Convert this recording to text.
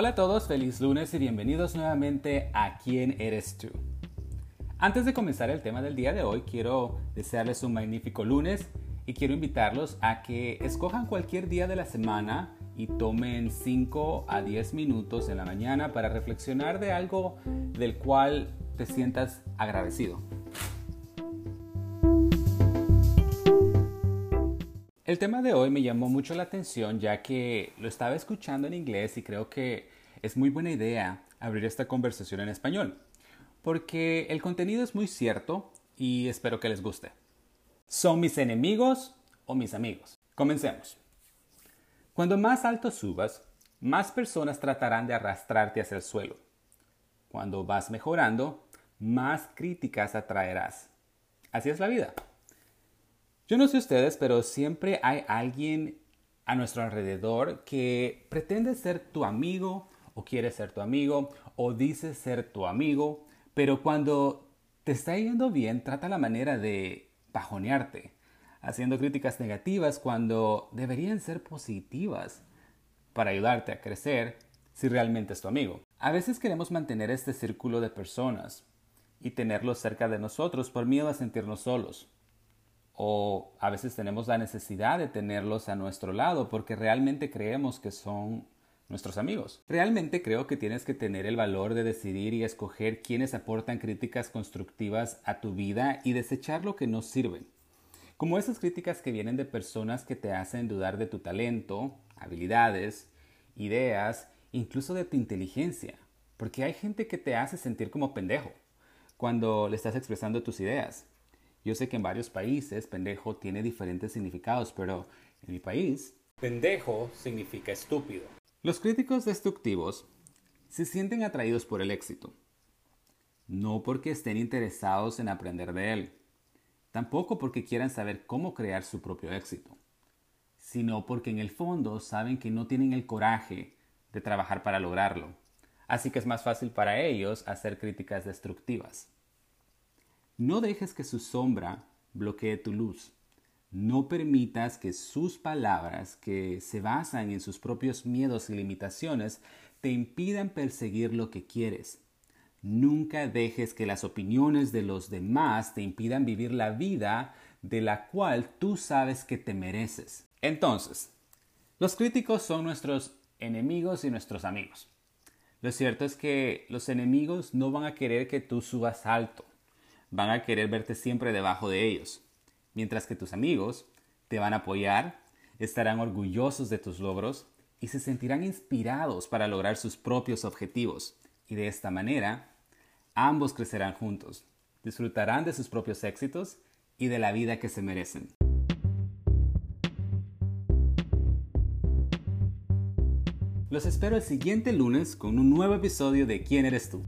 Hola a todos, feliz lunes y bienvenidos nuevamente a ¿Quién eres tú? Antes de comenzar el tema del día de hoy, quiero desearles un magnífico lunes y quiero invitarlos a que escojan cualquier día de la semana y tomen 5 a 10 minutos en la mañana para reflexionar de algo del cual te sientas agradecido. El tema de hoy me llamó mucho la atención ya que lo estaba escuchando en inglés y creo que es muy buena idea abrir esta conversación en español, porque el contenido es muy cierto y espero que les guste. ¿Son mis enemigos o mis amigos? Comencemos. Cuando más alto subas, más personas tratarán de arrastrarte hacia el suelo. Cuando vas mejorando, más críticas atraerás. Así es la vida. Yo no sé ustedes, pero siempre hay alguien a nuestro alrededor que pretende ser tu amigo o quiere ser tu amigo o dice ser tu amigo, pero cuando te está yendo bien trata la manera de bajonearte, haciendo críticas negativas cuando deberían ser positivas para ayudarte a crecer si realmente es tu amigo. A veces queremos mantener este círculo de personas y tenerlos cerca de nosotros por miedo a sentirnos solos o a veces tenemos la necesidad de tenerlos a nuestro lado porque realmente creemos que son nuestros amigos. Realmente creo que tienes que tener el valor de decidir y escoger quienes aportan críticas constructivas a tu vida y desechar lo que no sirve. Como esas críticas que vienen de personas que te hacen dudar de tu talento, habilidades, ideas, incluso de tu inteligencia. Porque hay gente que te hace sentir como pendejo cuando le estás expresando tus ideas. Yo sé que en varios países pendejo tiene diferentes significados, pero en mi país, pendejo significa estúpido. Los críticos destructivos se sienten atraídos por el éxito, no porque estén interesados en aprender de él, tampoco porque quieran saber cómo crear su propio éxito, sino porque en el fondo saben que no tienen el coraje de trabajar para lograrlo, así que es más fácil para ellos hacer críticas destructivas. No dejes que su sombra bloquee tu luz. No permitas que sus palabras, que se basan en sus propios miedos y limitaciones, te impidan perseguir lo que quieres. Nunca dejes que las opiniones de los demás te impidan vivir la vida de la cual tú sabes que te mereces. Entonces, los críticos son nuestros enemigos y nuestros amigos. Lo cierto es que los enemigos no van a querer que tú subas alto van a querer verte siempre debajo de ellos, mientras que tus amigos te van a apoyar, estarán orgullosos de tus logros y se sentirán inspirados para lograr sus propios objetivos. Y de esta manera, ambos crecerán juntos, disfrutarán de sus propios éxitos y de la vida que se merecen. Los espero el siguiente lunes con un nuevo episodio de ¿Quién eres tú?